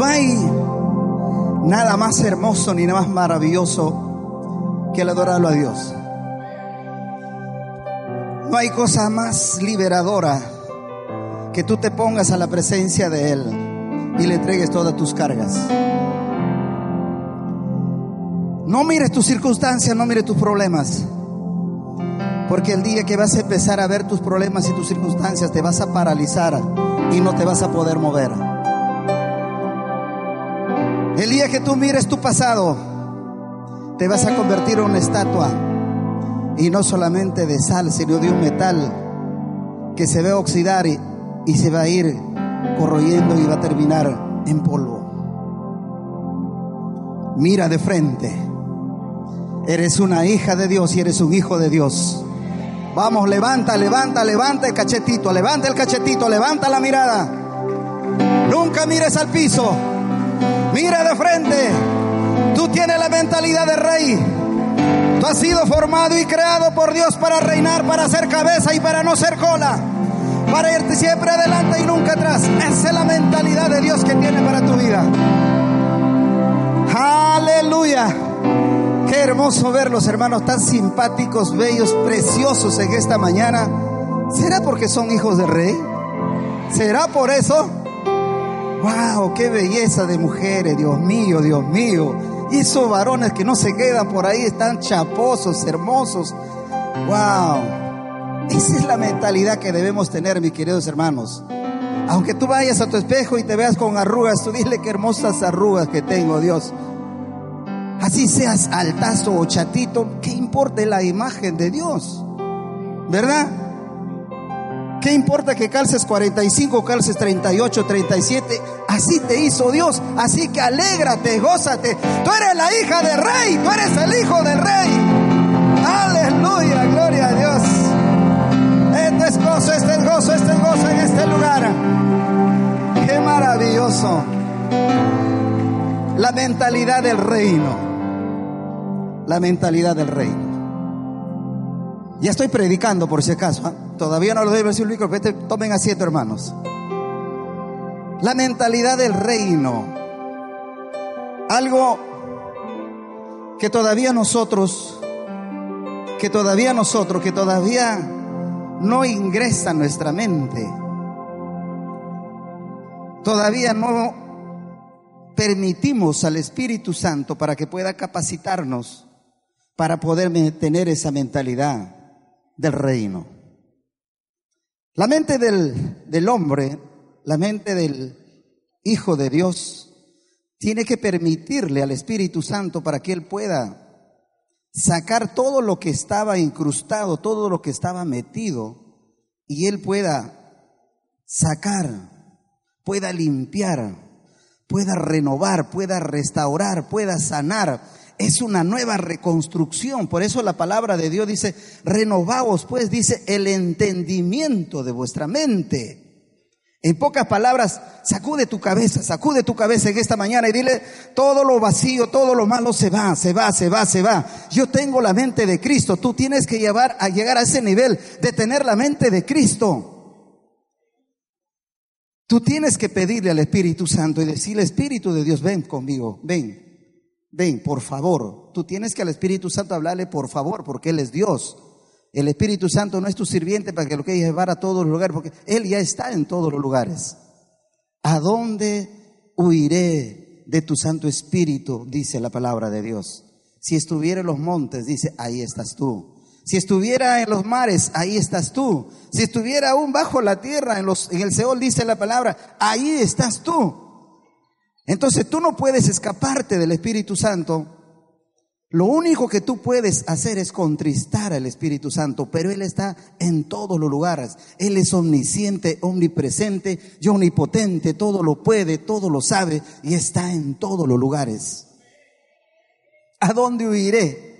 No hay nada más hermoso ni nada más maravilloso que el adorarlo a Dios. No hay cosa más liberadora que tú te pongas a la presencia de Él y le entregues todas tus cargas. No mires tus circunstancias, no mires tus problemas. Porque el día que vas a empezar a ver tus problemas y tus circunstancias, te vas a paralizar y no te vas a poder mover. El día que tú mires tu pasado, te vas a convertir en una estatua. Y no solamente de sal, sino de un metal que se ve oxidar y, y se va a ir corroyendo y va a terminar en polvo. Mira de frente. Eres una hija de Dios y eres un hijo de Dios. Vamos, levanta, levanta, levanta el cachetito, levanta el cachetito, levanta la mirada. Nunca mires al piso. Mira de frente. Tú tienes la mentalidad de rey. Tú has sido formado y creado por Dios para reinar, para ser cabeza y para no ser cola. Para irte siempre adelante y nunca atrás. Esa es la mentalidad de Dios que tiene para tu vida. Aleluya. Qué hermoso verlos, hermanos, tan simpáticos, bellos, preciosos en esta mañana. ¿Será porque son hijos del rey? ¿Será por eso? ¡Wow! ¡Qué belleza de mujeres! Dios mío, Dios mío. Y esos varones que no se quedan por ahí están chaposos, hermosos. ¡Wow! Esa es la mentalidad que debemos tener, mis queridos hermanos. Aunque tú vayas a tu espejo y te veas con arrugas, tú dile qué hermosas arrugas que tengo, Dios. Así seas altazo o chatito, ¿qué importa la imagen de Dios? ¿Verdad? ¿Qué importa que calces 45, calces 38, 37? Así te hizo Dios. Así que alégrate, gózate. Tú eres la hija del rey. Tú eres el hijo del rey. Aleluya, gloria a Dios. Este es gozo, este es gozo, este es gozo en este lugar. Qué maravilloso. La mentalidad del reino. La mentalidad del reino. Ya estoy predicando por si acaso. ¿eh? Todavía no lo doy el versículo pero este, tomen asiento, hermanos. La mentalidad del reino. Algo que todavía nosotros, que todavía nosotros, que todavía no ingresa en nuestra mente. Todavía no permitimos al Espíritu Santo para que pueda capacitarnos para poder tener esa mentalidad del reino. La mente del, del, hombre, la mente del Hijo de Dios, tiene que permitirle al Espíritu Santo para que Él pueda sacar todo lo que estaba incrustado, todo lo que estaba metido, y Él pueda sacar, pueda limpiar, pueda renovar, pueda restaurar, pueda sanar es una nueva reconstrucción. Por eso la palabra de Dios dice, renovaos, pues dice, el entendimiento de vuestra mente. En pocas palabras, sacude tu cabeza, sacude tu cabeza en esta mañana y dile, todo lo vacío, todo lo malo se va, se va, se va, se va. Yo tengo la mente de Cristo. Tú tienes que llevar a llegar a ese nivel de tener la mente de Cristo. Tú tienes que pedirle al Espíritu Santo y decirle, Espíritu de Dios, ven conmigo, ven. Ven, por favor. Tú tienes que al Espíritu Santo hablarle por favor, porque Él es Dios. El Espíritu Santo no es tu sirviente para que lo quieras llevar a todos los lugares, porque Él ya está en todos los lugares. ¿A dónde huiré de tu Santo Espíritu? Dice la palabra de Dios. Si estuviera en los montes, dice, ahí estás tú. Si estuviera en los mares, ahí estás tú. Si estuviera aún bajo la tierra, en, los, en el Seol, dice la palabra, ahí estás tú. Entonces tú no puedes escaparte del Espíritu Santo. Lo único que tú puedes hacer es contristar al Espíritu Santo, pero Él está en todos los lugares. Él es omnisciente, omnipresente y omnipotente, todo lo puede, todo lo sabe y está en todos los lugares. ¿A dónde huiré?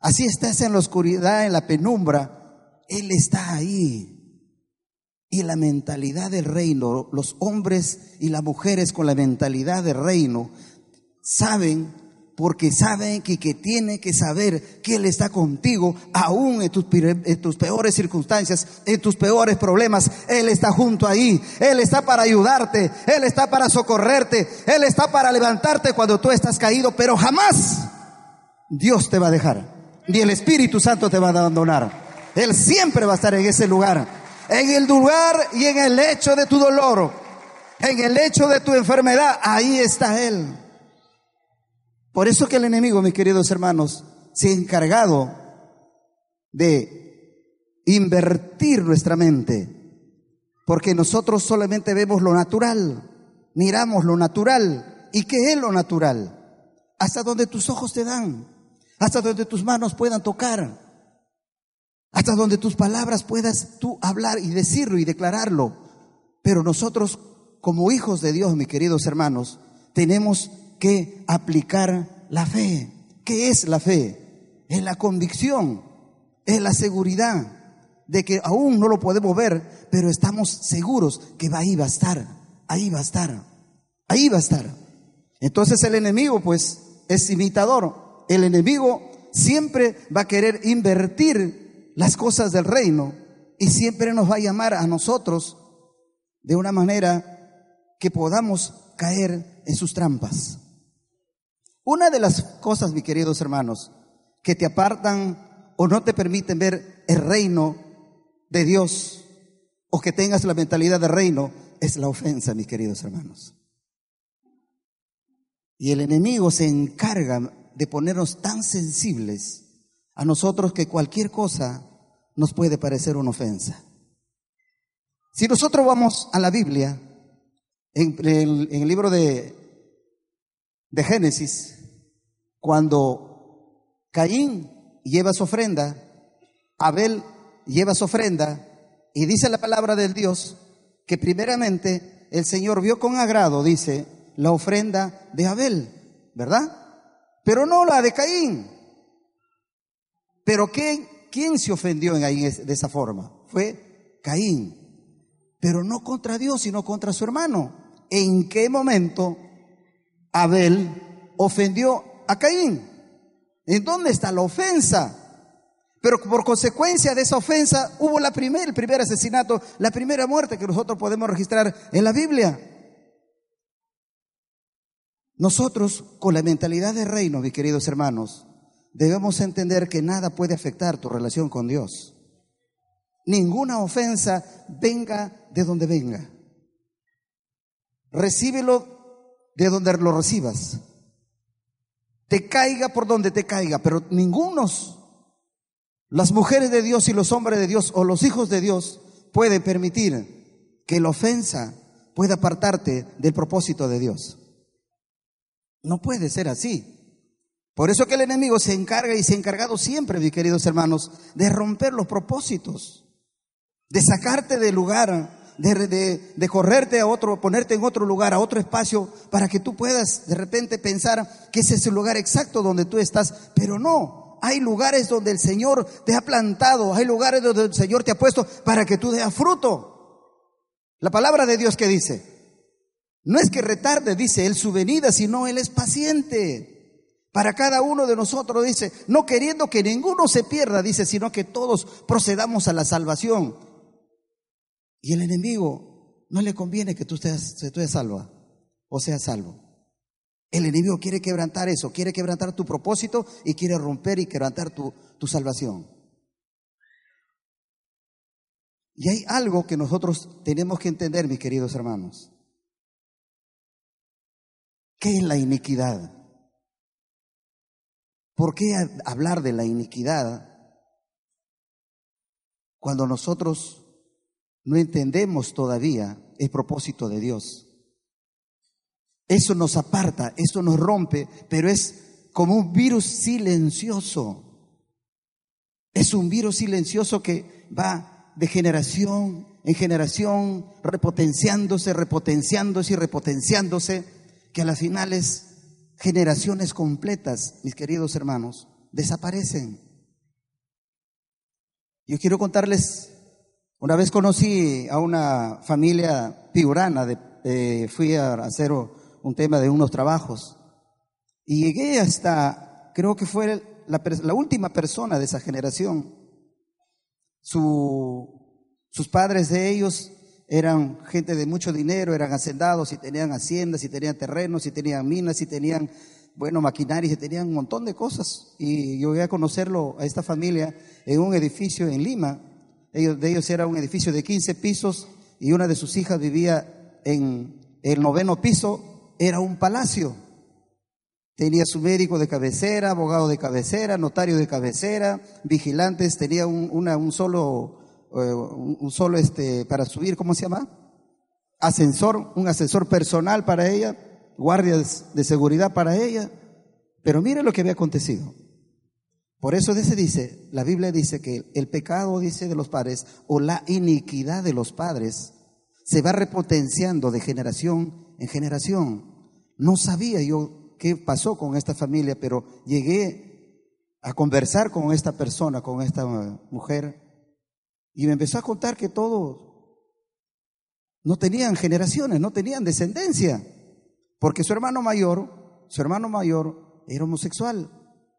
Así estás en la oscuridad, en la penumbra. Él está ahí. Y la mentalidad del reino, los hombres y las mujeres con la mentalidad del reino, saben, porque saben que, que tiene que saber que Él está contigo, aún en tus, en tus peores circunstancias, en tus peores problemas. Él está junto ahí. Él está para ayudarte. Él está para socorrerte. Él está para levantarte cuando tú estás caído, pero jamás Dios te va a dejar. Ni el Espíritu Santo te va a abandonar. Él siempre va a estar en ese lugar en el lugar y en el hecho de tu dolor, en el hecho de tu enfermedad, ahí está Él. Por eso que el enemigo, mis queridos hermanos, se ha encargado de invertir nuestra mente, porque nosotros solamente vemos lo natural, miramos lo natural. ¿Y qué es lo natural? Hasta donde tus ojos te dan, hasta donde tus manos puedan tocar hasta donde tus palabras puedas tú hablar y decirlo y declararlo. Pero nosotros, como hijos de Dios, mis queridos hermanos, tenemos que aplicar la fe. ¿Qué es la fe? Es la convicción, es la seguridad de que aún no lo podemos ver, pero estamos seguros que ahí va a estar, ahí va a estar, ahí va a estar. Entonces el enemigo pues es imitador. El enemigo siempre va a querer invertir las cosas del reino y siempre nos va a llamar a nosotros de una manera que podamos caer en sus trampas. Una de las cosas, mis queridos hermanos, que te apartan o no te permiten ver el reino de Dios o que tengas la mentalidad de reino es la ofensa, mis queridos hermanos. Y el enemigo se encarga de ponernos tan sensibles a nosotros que cualquier cosa nos puede parecer una ofensa. Si nosotros vamos a la Biblia, en, el libro de, de Génesis, cuando Caín lleva su ofrenda, Abel lleva su ofrenda, y dice la palabra del Dios que primeramente el Señor vio con agrado, dice, la ofrenda de Abel, ¿verdad? Pero no la de Caín. Pero ¿qué ¿quién se ofendió en ahí de esa forma? Fue Caín. Pero no contra Dios, sino contra su hermano. ¿En qué momento Abel ofendió a Caín? ¿En dónde está la ofensa? Pero por consecuencia de esa ofensa hubo la el primer asesinato, la primera muerte que nosotros podemos registrar en la Biblia. Nosotros, con la mentalidad de reino, mis queridos hermanos, debemos entender que nada puede afectar tu relación con Dios. Ninguna ofensa venga de donde venga. Recíbelo de donde lo recibas. Te caiga por donde te caiga, pero ningunos, las mujeres de Dios y los hombres de Dios o los hijos de Dios pueden permitir que la ofensa pueda apartarte del propósito de Dios. No puede ser así. Por eso que el enemigo se encarga y se ha encargado siempre, mis queridos hermanos, de romper los propósitos, de sacarte del lugar, de, de, correrte a otro, ponerte en otro lugar, a otro espacio, para que tú puedas de repente pensar que ese es el lugar exacto donde tú estás, pero no. Hay lugares donde el Señor te ha plantado, hay lugares donde el Señor te ha puesto para que tú deas fruto. La palabra de Dios que dice, no es que retarde, dice Él su venida, sino Él es paciente para cada uno de nosotros, dice, no queriendo que ninguno se pierda, dice, sino que todos procedamos a la salvación. Y el enemigo no le conviene que tú estés, tú salva o seas salvo. El enemigo quiere quebrantar eso, quiere quebrantar tu propósito y quiere romper y quebrantar tu, tu salvación. Y hay algo que nosotros tenemos que entender, mis queridos hermanos. ¿Qué es la iniquidad? ¿Por qué hablar de la iniquidad cuando nosotros no entendemos todavía el propósito de Dios? Eso nos aparta, eso nos rompe, pero es como un virus silencioso. Es un virus silencioso que va de generación en generación, repotenciándose, repotenciándose y repotenciándose, que a las finales generaciones completas, mis queridos hermanos, desaparecen. Yo quiero contarles, una vez conocí a una familia piurana, de, fui a hacer un tema de unos trabajos y llegué hasta, creo que fue la, la última persona de esa generación. Su, sus padres de ellos eran gente de mucho dinero, eran hacendados y tenían haciendas y tenían terrenos y tenían minas y tenían, bueno, maquinarias y tenían un montón de cosas. Y yo voy a conocerlo a esta familia en un edificio en Lima. De ellos era un edificio de 15 pisos y una de sus hijas vivía en el noveno piso, era un palacio. Tenía su médico de cabecera, abogado de cabecera, notario de cabecera, vigilantes, tenía un, solo un solo este, para subir, ¿cómo se llama? Ascensor, un ascensor personal para ella, guardias de seguridad para ella. Pero mire lo que había acontecido. Por eso dice, la Biblia dice que el pecado, dice, de los padres, o la iniquidad de los padres, se va repotenciando de generación en generación. No sabía yo qué pasó con esta familia, pero llegué a conversar con esta persona, con esta mujer, y me empezó a contar que todos no tenían generaciones, no tenían descendencia, porque su hermano mayor, su hermano mayor era homosexual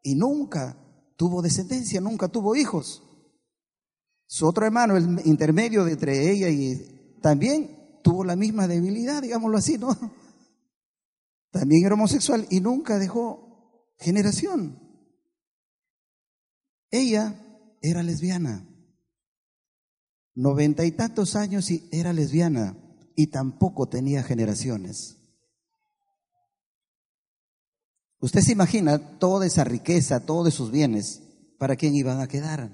y nunca tuvo descendencia, nunca tuvo hijos. Su otro hermano, el intermedio entre ella y también tuvo la misma debilidad, digámoslo así, ¿no? También era homosexual y nunca dejó generación. Ella era lesbiana noventa y tantos años y era lesbiana y tampoco tenía generaciones. Usted se imagina toda esa riqueza, todos esos bienes, ¿para quién iban a quedar?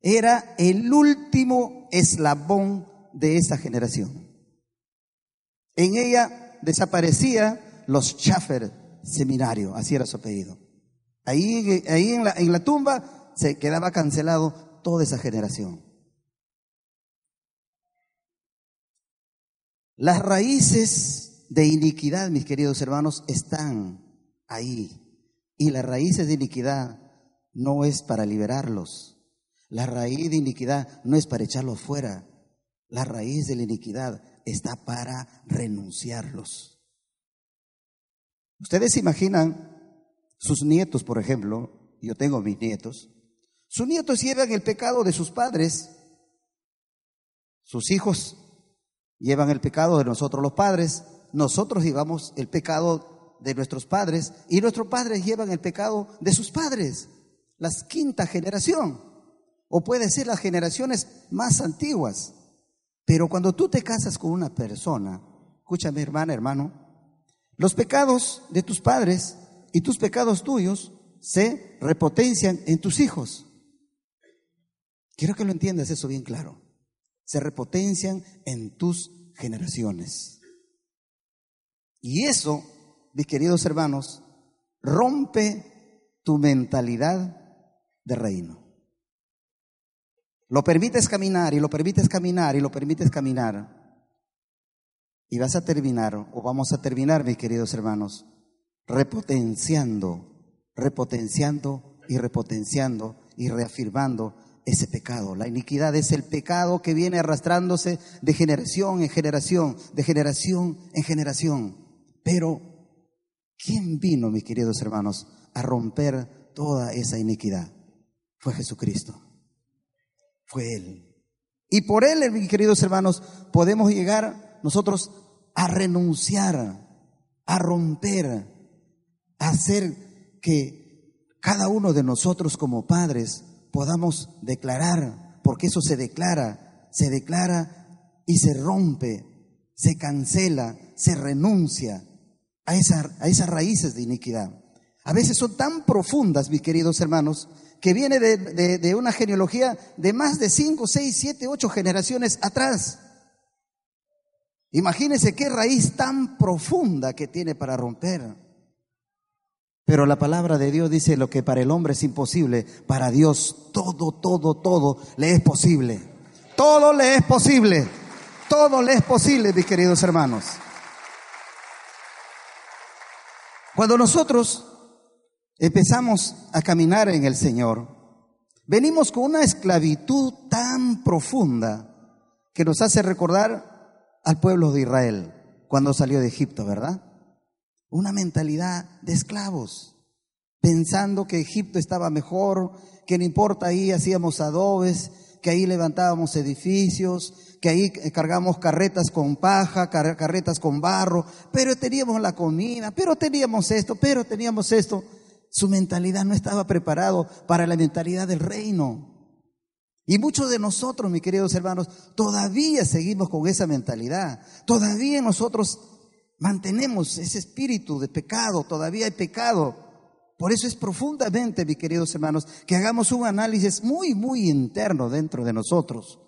Era el último eslabón de esa generación. En ella desaparecía los Schaffer Seminario, así era su apellido. Ahí, ahí en, la, en la tumba se quedaba cancelado toda esa generación. Las raíces de iniquidad, mis queridos hermanos, están ahí. Y las raíces de iniquidad no es para liberarlos. La raíz de iniquidad no es para echarlos fuera. La raíz de la iniquidad está para renunciarlos. Ustedes se imaginan sus nietos, por ejemplo, yo tengo mis nietos, sus nietos llevan el pecado de sus padres. Sus hijos llevan el pecado de nosotros los padres. Nosotros llevamos el pecado de nuestros padres y nuestros padres llevan el pecado de sus padres. La quinta generación. O puede ser las generaciones más antiguas. Pero cuando tú te casas con una persona, escúchame hermana, hermano, los pecados de tus padres y tus pecados tuyos se repotencian en tus hijos. Quiero que lo entiendas eso bien claro. Se repotencian en tus generaciones. Y eso, mis queridos hermanos, rompe tu mentalidad de reino. Lo permites caminar y lo permites caminar y lo permites caminar. Y vas a terminar, o vamos a terminar, mis queridos hermanos, repotenciando, repotenciando y repotenciando y reafirmando ese pecado. La iniquidad es el pecado que viene arrastrándose de generación en generación, de generación en generación. Pero, ¿quién vino, mis queridos hermanos, a romper toda esa iniquidad? Fue Jesucristo. Fue Él. Y por Él, mis queridos hermanos, podemos llegar nosotros a renunciar, a romper, a hacer que cada uno de nosotros como padres podamos declarar, porque eso se declara, se declara y se rompe, se cancela, se renuncia a, a esas raíces de iniquidad. A veces son tan profundas, mis queridos hermanos, que viene de, de una genealogía de más de cinco, seis, siete, ocho generaciones atrás. Imagínense qué raíz tan profunda que tiene para romper. Pero la palabra de Dios dice lo que para el hombre es imposible, para Dios todo, todo, todo le es posible. Todo le es posible. Todo le es posible, mis queridos hermanos. Cuando nosotros empezamos a caminar en el Señor, venimos con una esclavitud tan profunda que nos hace recordar al pueblo de Israel cuando salió de Egipto, ¿verdad? Una mentalidad de esclavos, pensando que Egipto estaba mejor, que no importa, ahí hacíamos adobes, que ahí levantábamos edificios, que ahí cargamos carretas con paja, carretas con barro, pero teníamos la comida, pero teníamos esto, pero teníamos esto. Su mentalidad no estaba preparado para la mentalidad del reino. Y muchos de nosotros, mis queridos hermanos, todavía seguimos con esa mentalidad. Todavía nosotros mantenemos ese espíritu de pecado, todavía hay pecado. Por eso es profundamente, mis queridos hermanos, que hagamos un análisis muy, muy interno dentro de nosotros.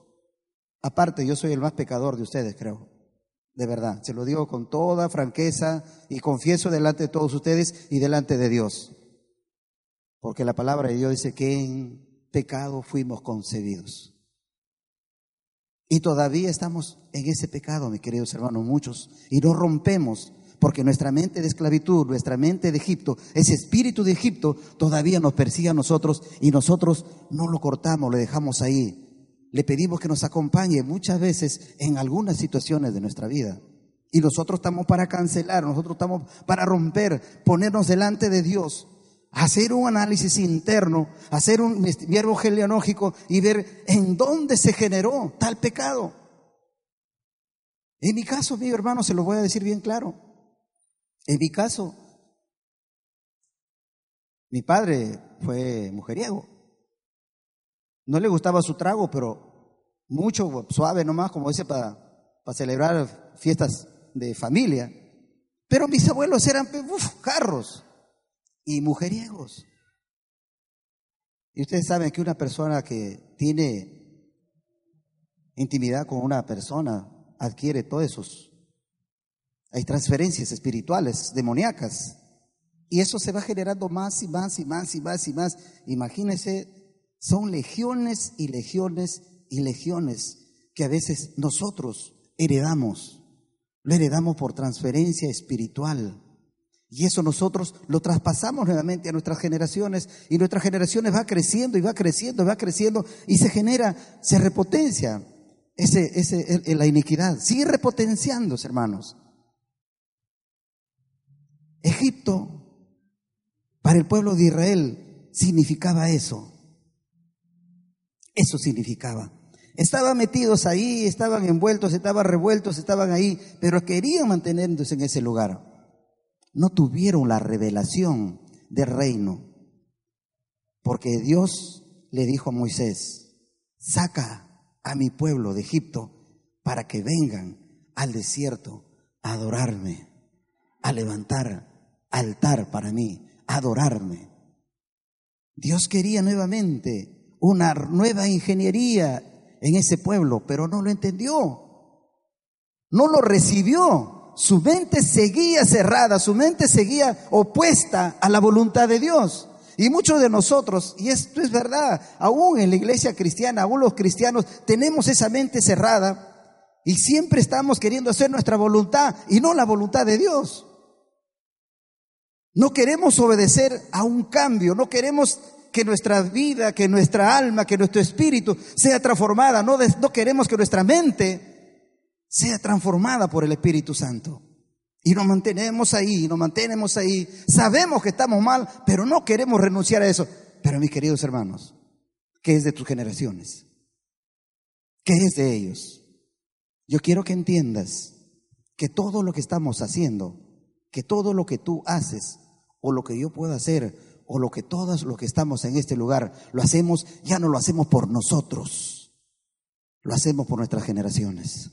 Aparte, yo soy el más pecador de ustedes, creo. De verdad, se lo digo con toda franqueza y confieso delante de todos ustedes y delante de Dios. Porque la palabra de Dios dice que en pecado fuimos concebidos. Y todavía estamos en ese pecado, mis queridos hermanos, muchos. Y no rompemos, porque nuestra mente de esclavitud, nuestra mente de Egipto, ese espíritu de Egipto todavía nos persigue a nosotros y nosotros no lo cortamos, lo dejamos ahí. Le pedimos que nos acompañe muchas veces en algunas situaciones de nuestra vida. Y nosotros estamos para cancelar, nosotros estamos para romper, ponernos delante de Dios hacer un análisis interno, hacer un vierbo genealógico y ver en dónde se generó tal pecado. En mi caso, mi hermano, se lo voy a decir bien claro. En mi caso, mi padre fue mujeriego. No le gustaba su trago, pero mucho, suave nomás, como dice, para, para celebrar fiestas de familia. Pero mis abuelos eran uf, carros y mujeriegos. Y ustedes saben que una persona que tiene intimidad con una persona adquiere todos esos. Hay transferencias espirituales, demoníacas. Y eso se va generando más y más y más y más y más. Imagínense, son legiones y legiones y legiones que a veces nosotros heredamos. Lo heredamos por transferencia espiritual. Y eso nosotros lo traspasamos nuevamente a nuestras generaciones y nuestras generaciones va creciendo y va creciendo y va creciendo y se genera, se repotencia ese, ese, la iniquidad. Sigue repotenciándose, hermanos. Egipto, para el pueblo de Israel, significaba eso. Eso significaba. Estaban metidos ahí, estaban envueltos, estaban revueltos, estaban ahí, pero querían mantenerse en ese lugar no tuvieron la revelación del reino. Porque Dios le dijo a Moisés, saca a mi pueblo de Egipto para que vengan al desierto a adorarme, a levantar altar para mí, a adorarme. Dios quería nuevamente una nueva ingeniería en ese pueblo, pero no lo entendió, no lo recibió su mente seguía cerrada, su mente seguía opuesta a la voluntad de Dios. Y muchos de nosotros, y esto es verdad, aún en la iglesia cristiana, aún los cristianos, tenemos esa mente cerrada y siempre estamos queriendo hacer nuestra voluntad y no la voluntad de Dios. No queremos obedecer a un cambio, no queremos que nuestra vida, que nuestra alma, que nuestro espíritu sea transformada, no, queremos que nuestra mente sea transformada por el Espíritu Santo. Y nos mantenemos ahí, nos mantenemos ahí. Sabemos que estamos mal, pero no queremos renunciar a eso. Pero mis queridos hermanos, ¿qué es de tus generaciones? ¿Qué es de ellos? Yo quiero que entiendas que todo lo que estamos haciendo, que todo lo que tú haces, o lo que yo puedo hacer, o lo que todos los que estamos en este lugar lo hacemos, ya no lo hacemos por nosotros, lo hacemos por nuestras generaciones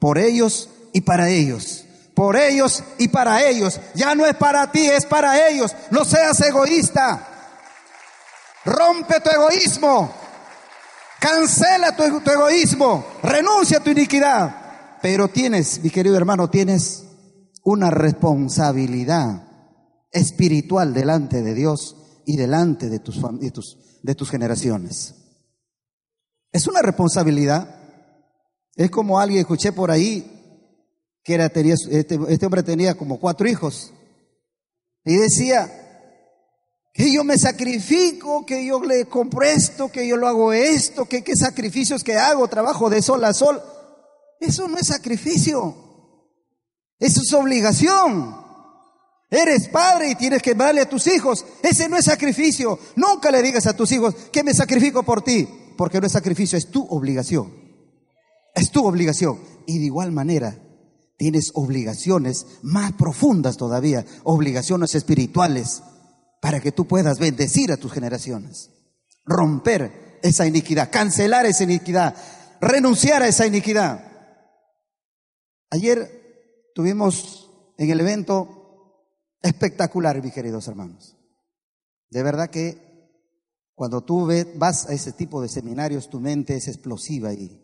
por ellos y para ellos. Por ellos y para ellos. Ya no es para ti, es para ellos. No seas egoísta. Rompe tu egoísmo. Cancela tu, egoísmo. Renuncia a tu iniquidad. Pero tienes, mi querido hermano, tienes una responsabilidad espiritual delante de Dios y delante de tus, de tus, de tus generaciones. Es una responsabilidad. Es como alguien, escuché por ahí, que era, tenía, este, este hombre tenía como cuatro hijos. Y decía, que yo me sacrifico, que yo le compro esto, que yo lo hago esto, que qué sacrificios que hago, trabajo de sol a sol. Eso no es sacrificio, eso es obligación. Eres padre y tienes que darle a tus hijos. Ese no es sacrificio. Nunca le digas a tus hijos que me sacrifico por ti, porque no es sacrificio, es tu obligación. Es tu obligación. Y de igual manera, tienes obligaciones más profundas todavía, obligaciones espirituales para que tú puedas bendecir a tus generaciones, romper esa iniquidad, cancelar esa iniquidad, renunciar a esa iniquidad. Ayer tuvimos en el evento espectacular, mis queridos hermanos. De verdad que cuando tú vas a ese tipo de seminarios, tu mente es explosiva y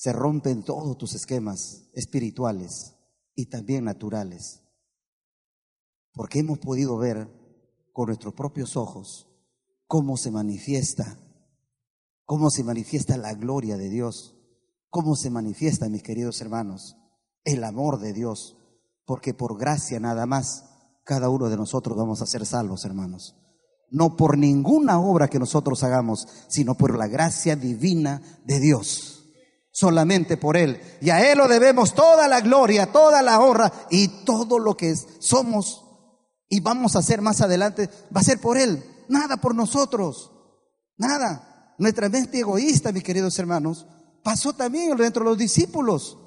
se rompen todos tus esquemas espirituales y también naturales. Porque hemos podido ver con nuestros propios ojos cómo se manifiesta, cómo se manifiesta la gloria de Dios, cómo se manifiesta, mis queridos hermanos, el amor de Dios, porque por gracia nada más cada uno de nosotros vamos a ser salvos, hermanos. No por ninguna obra que nosotros hagamos, sino por la gracia divina de Dios. Solamente por Él. Y a Él lo debemos toda la gloria, toda la honra y todo lo que somos y vamos a hacer más adelante, va a ser por Él, nada por nosotros, nada. Nuestra mente egoísta, mis queridos hermanos, pasó también dentro de los discípulos.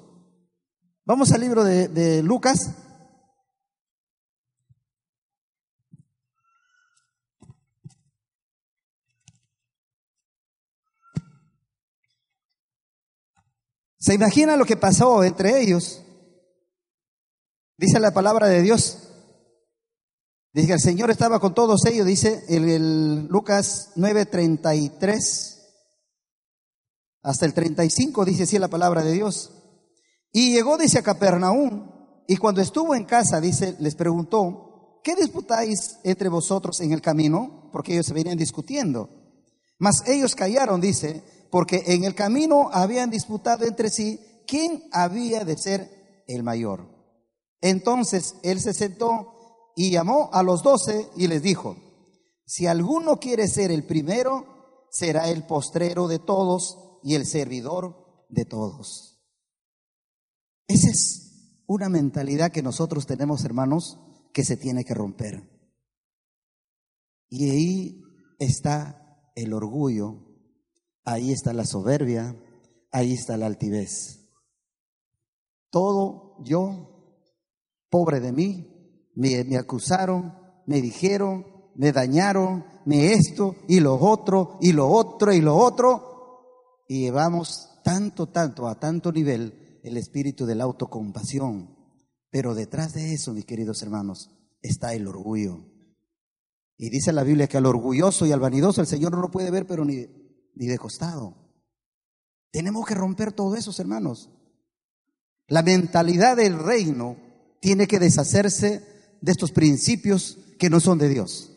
Vamos al libro de, de Lucas. ¿Se imagina lo que pasó entre ellos? Dice la palabra de Dios Dice que el Señor estaba con todos ellos, dice el, el Lucas 9:33 hasta el 35, dice así la palabra de Dios. Y llegó, dice, a Capernaum, y cuando estuvo en casa, dice, les preguntó, ¿qué disputáis entre vosotros en el camino? Porque ellos se venían discutiendo. Mas ellos callaron, dice, porque en el camino habían disputado entre sí quién había de ser el mayor. Entonces él se sentó y llamó a los doce y les dijo, si alguno quiere ser el primero, será el postrero de todos y el servidor de todos. Esa es una mentalidad que nosotros tenemos, hermanos, que se tiene que romper. Y ahí está el orgullo, ahí está la soberbia, ahí está la altivez. Todo yo, pobre de mí, me, acusaron, me dijeron, me dañaron, me esto y lo otro y lo otro y lo otro. Y llevamos tanto, tanto, a tanto nivel el espíritu de la autocompasión. Pero detrás de eso, mis queridos hermanos, está el orgullo. Y dice la Biblia que al orgulloso y al vanidoso el Señor no lo puede ver, pero ni, ni de costado. Tenemos que romper todo eso, hermanos. La mentalidad del reino tiene que deshacerse de estos principios que no son de Dios.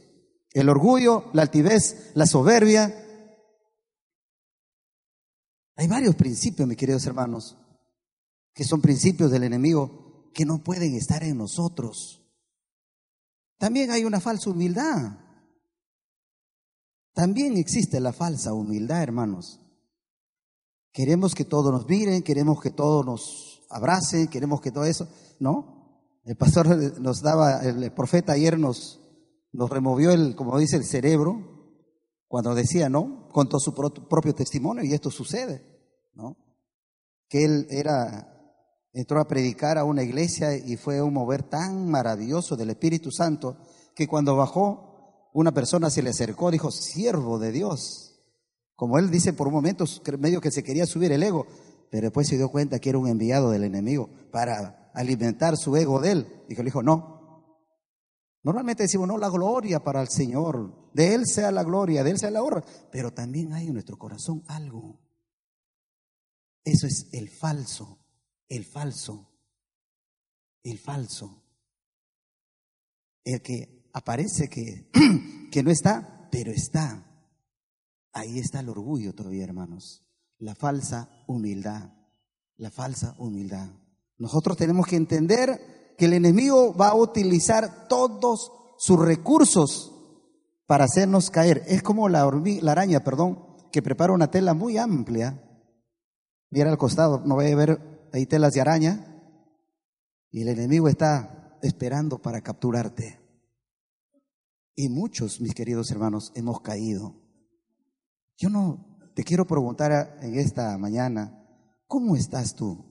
El orgullo, la altivez, la soberbia. Hay varios principios, mis queridos hermanos, que son principios del enemigo que no pueden estar en nosotros. También hay una falsa humildad. También existe la falsa humildad, hermanos. Queremos que todos nos miren, queremos que todos nos abracen, queremos que todo eso. No, el pastor nos daba, el profeta ayer nos, nos removió el, como dice, el cerebro, cuando decía, ¿no? Contó su propio testimonio y esto sucede, ¿no? Que él era, entró a predicar a una iglesia y fue un mover tan maravilloso del Espíritu Santo que cuando bajó, una persona se le acercó, dijo, siervo de Dios. Como él dice por un momento, medio que se quería subir el ego, pero después se dio cuenta que era un enviado del enemigo para alimentar su ego de él. Y le dijo, no. Normalmente decimos, no, la gloria para el Señor. De Él sea la gloria, de Él sea la honra. Pero también hay en nuestro corazón algo. Eso es el falso el falso, el falso, el que aparece que, que no está, pero está. Ahí está el orgullo todavía, hermanos. La falsa humildad, la falsa humildad. Nosotros tenemos que entender que el enemigo va a utilizar todos sus recursos para hacernos caer. Es como la, araña, perdón, que prepara una tela muy amplia. Mira al costado, no voy a ver ahí telas de araña. Y el enemigo está esperando para capturarte. Y muchos, mis queridos hermanos, hemos caído. Yo no te quiero preguntar en esta mañana, ¿cómo estás tú?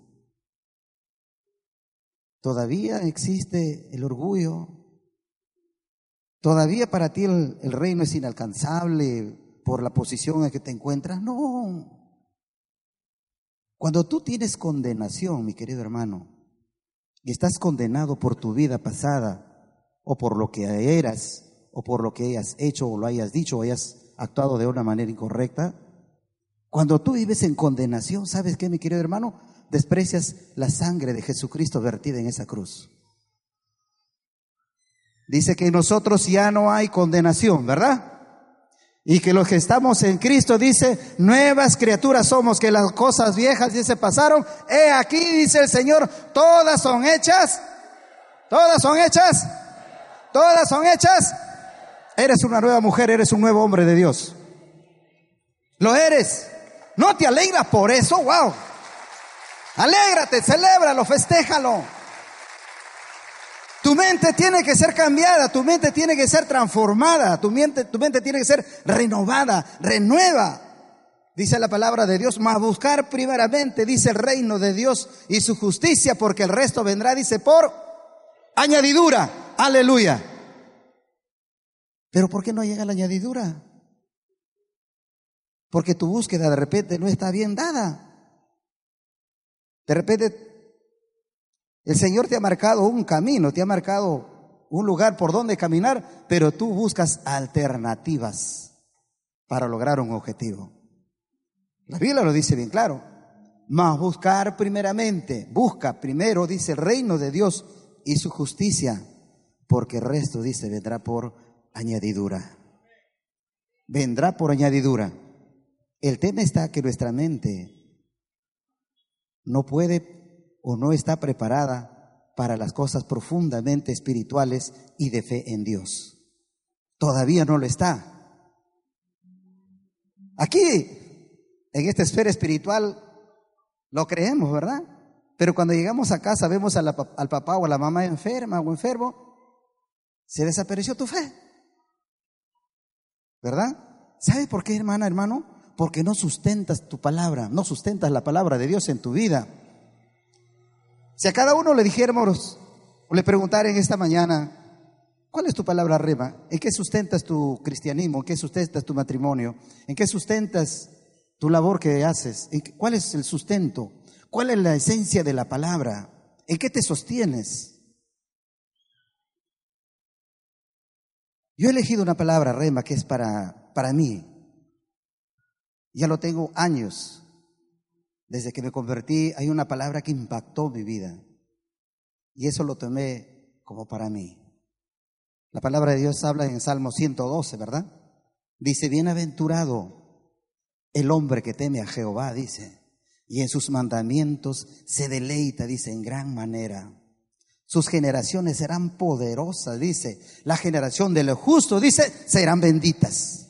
¿Todavía existe el orgullo? ¿Todavía para ti el, reino es inalcanzable por la posición en que te encuentras? No. Cuando tú tienes condenación, mi querido hermano, y estás condenado por tu vida pasada, o por lo que eras, o por lo que hayas hecho, o lo hayas dicho, o hayas actuado de una manera incorrecta, cuando tú vives en condenación, ¿sabes qué, mi querido hermano? Desprecias la sangre de Jesucristo vertida en esa cruz. Dice que en nosotros ya no hay condenación, ¿verdad? Y que los que estamos en Cristo, dice, nuevas criaturas somos, que las cosas viejas ya se pasaron. He aquí, dice el Señor, todas son hechas. Todas son hechas. Todas son hechas. Eres una nueva mujer, eres un nuevo hombre de Dios. Lo eres. No te alegras por eso, wow. Alégrate, celébralo, festéjalo. Tu mente tiene que ser cambiada, tu mente tiene que ser transformada, tu mente, tu mente tiene que ser renovada, renueva. Dice la palabra de Dios, más buscar primeramente, dice el reino de Dios y su justicia, porque el resto vendrá, dice, por añadidura. Aleluya. Pero ¿por qué no llega la añadidura? Porque tu búsqueda de repente no está bien dada. De repente el Señor te ha marcado un camino, te ha marcado un lugar por donde caminar, pero tú buscas alternativas para lograr un objetivo. La Biblia lo dice bien claro. Mas buscar primeramente, busca primero, dice el reino de Dios y su justicia, porque el resto, dice, vendrá por añadidura. Vendrá por añadidura. El tema está que nuestra mente no puede o no está preparada para las cosas profundamente espirituales y de fe en Dios. Todavía no lo está. Aquí, en esta esfera espiritual, lo creemos, ¿verdad? Pero cuando llegamos a casa, vemos al papá o a la mamá enferma o enfermo, se desapareció tu fe. ¿Verdad? ¿Sabes por qué, hermana, hermano? Porque no sustentas tu palabra, no sustentas la palabra de Dios en tu vida. Si a cada uno le dijéramos o le preguntaren esta mañana, ¿cuál es tu palabra rema? ¿En qué sustentas tu cristianismo? ¿En qué sustentas tu matrimonio? ¿En qué sustentas tu labor que haces? ¿Cuál es el sustento? ¿Cuál es la esencia de la palabra? ¿En qué te sostienes? Yo he elegido una palabra rema que es para, para mí. Ya lo tengo años desde que me convertí, hay una palabra que impactó mi vida. Y eso lo tomé como para mí. La palabra de Dios habla en Salmo 112, ¿verdad? Dice, bienaventurado el hombre que teme a Jehová, dice, y en sus mandamientos se deleita, dice, en gran manera. Sus generaciones serán poderosas, dice. La generación de lo justo, dice, serán benditas.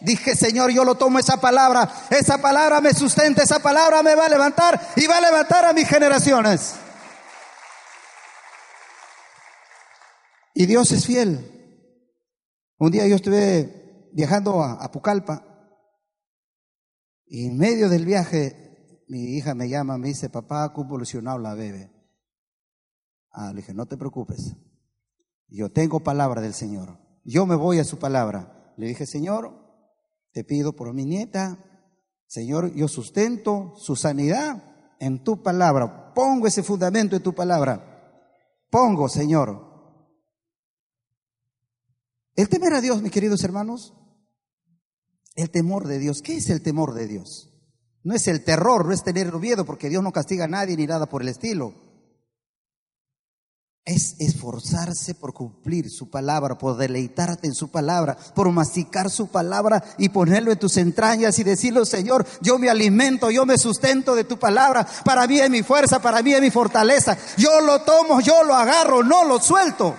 Dije, Señor, yo lo tomo esa palabra. Esa palabra me sustenta, esa palabra me va a levantar y va a levantar a mis generaciones. Y Dios es fiel. Un día yo estuve viajando a, Apucalpa y en medio del viaje mi hija me llama, me dice, papá, ¿cómo evolucionado la bebé? Ah, le dije, no te preocupes. Yo tengo palabra del Señor. Yo me voy a su palabra. Le dije, Señor, te pido por mi nieta, Señor, yo sustento su sanidad en tu palabra. Pongo ese fundamento en tu palabra. Pongo, Señor. El temer a Dios, mis queridos hermanos, el temor de Dios. ¿Qué es el temor de Dios? No es el terror, no es tener miedo, porque Dios no castiga a nadie ni nada por el estilo. Es esforzarse por cumplir su palabra, por deleitarte en su palabra, por masticar su palabra y ponerlo en tus entrañas y decirle, Señor, yo me alimento, yo me sustento de tu palabra. Para mí es mi fuerza, para mí es mi fortaleza. Yo lo tomo, yo lo agarro, no lo suelto.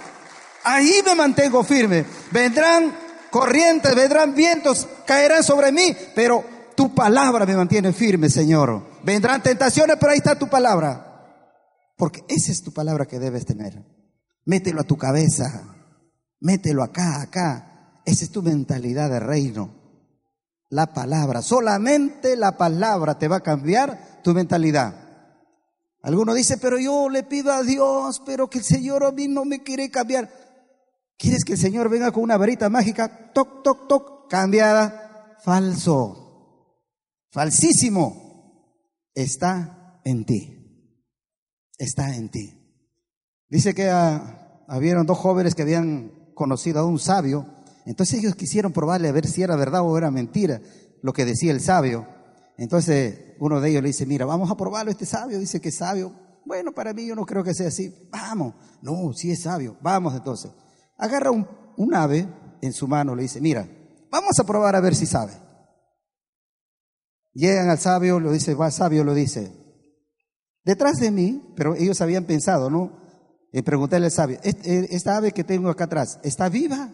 Ahí me mantengo firme. Vendrán corrientes, vendrán vientos, caerán sobre mí, pero tu palabra me mantiene firme, Señor. Vendrán tentaciones, pero ahí está tu palabra. Porque esa es tu palabra que debes tener. Mételo a tu cabeza. Mételo acá, acá. Esa es tu mentalidad de reino. La palabra. Solamente la palabra te va a cambiar tu mentalidad. Alguno dice, pero yo le pido a Dios, pero que el Señor a mí no me quiere cambiar. ¿Quieres que el Señor venga con una varita mágica? Toc, toc, toc, cambiada. Falso falsísimo, está en ti. Está en ti. Dice que ah, habían dos jóvenes que habían conocido a un sabio. Entonces ellos quisieron probarle a ver si era verdad o era mentira lo que decía el sabio. Entonces uno de ellos le dice, mira, vamos a probarlo, este sabio dice que es sabio. Bueno, para mí yo no creo que sea así. Vamos. No, sí es sabio. Vamos entonces. Agarra un, un ave en su mano, le dice, mira, vamos a probar a ver si sabe. Llegan al sabio, lo dice, va sabio, lo dice. Detrás de mí, pero ellos habían pensado, ¿no? En preguntarle al sabio, eh, ¿esta ave que tengo acá atrás, ¿está viva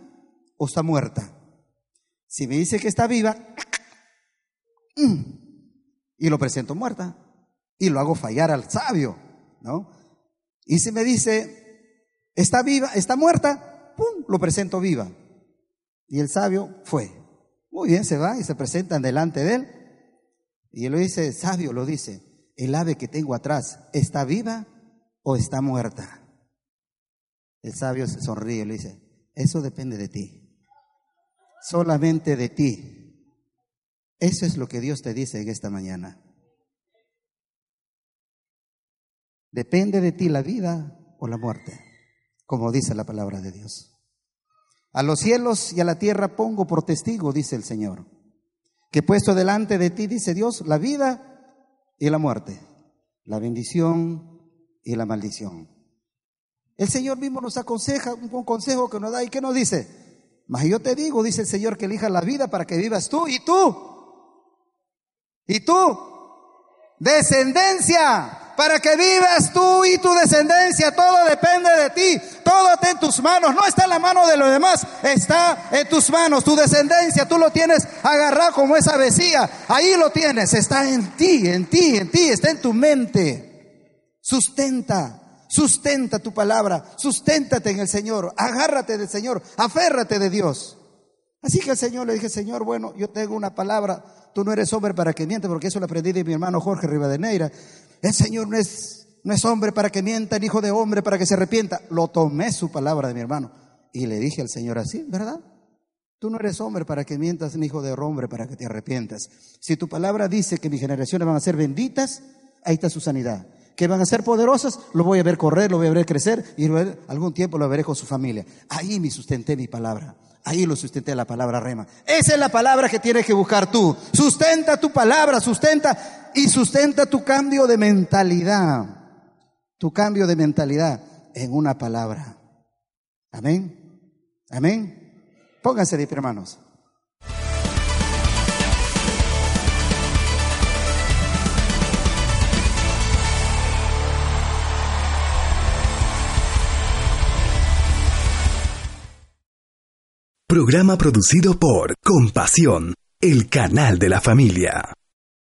o está muerta? Si me dice que está viva, y lo presento muerta, y lo hago fallar al sabio, ¿no? Y si me dice, está viva, está muerta, ¡pum! Lo presento viva. Y el sabio fue. Muy bien, se va y se presentan delante de él. Y él lo dice, sabio lo dice, el ave que tengo atrás, ¿está viva o está muerta? El sabio se sonríe y le dice, eso depende de ti, solamente de ti. Eso es lo que Dios te dice en esta mañana. Depende de ti la vida o la muerte, como dice la palabra de Dios. A los cielos y a la tierra pongo por testigo, dice el Señor que puesto delante de ti, dice Dios, la vida y la muerte, la bendición y la maldición. El Señor mismo nos aconseja un consejo que nos da y que nos dice, mas yo te digo, dice el Señor, que elijas la vida para que vivas tú y tú, y tú, descendencia, para que vivas tú y tu descendencia. Todo depende de ti. Todo está en tus manos. No está en la mano de los demás. Está en tus manos. Tu descendencia, tú lo tienes agarrado como esa vecía. Ahí lo tienes. Está en ti, en ti, en ti. Está en tu mente. Sustenta. Sustenta tu palabra. Susténtate en el Señor. Agárrate del Señor. Aférrate de Dios. Así que el Señor le dije, Señor, bueno, yo tengo una palabra. Tú no eres hombre para que miente, porque eso lo aprendí de mi hermano Jorge Rivadeneira. El Señor no es, no es hombre para que mienta, ni hijo de hombre para que se arrepienta. Lo tomé su palabra de mi hermano. Y le dije al Señor así, ¿verdad? Tú no eres hombre para que mientas, ni hijo de hombre para que te arrepientas. Si tu palabra dice que mis generaciones van a ser benditas, ahí está su sanidad. Que van a ser poderosas, lo voy a ver correr, lo voy a ver crecer y algún tiempo lo veré con su familia. Ahí me sustenté mi palabra. Ahí lo sustenté la palabra rema. Esa es la palabra que tienes que buscar tú. Sustenta tu palabra, sustenta y sustenta tu cambio de mentalidad. Tu cambio de mentalidad en una palabra. Amén. Amén. Pónganse de hermanos. Programa producido por Compasión, el canal de la familia.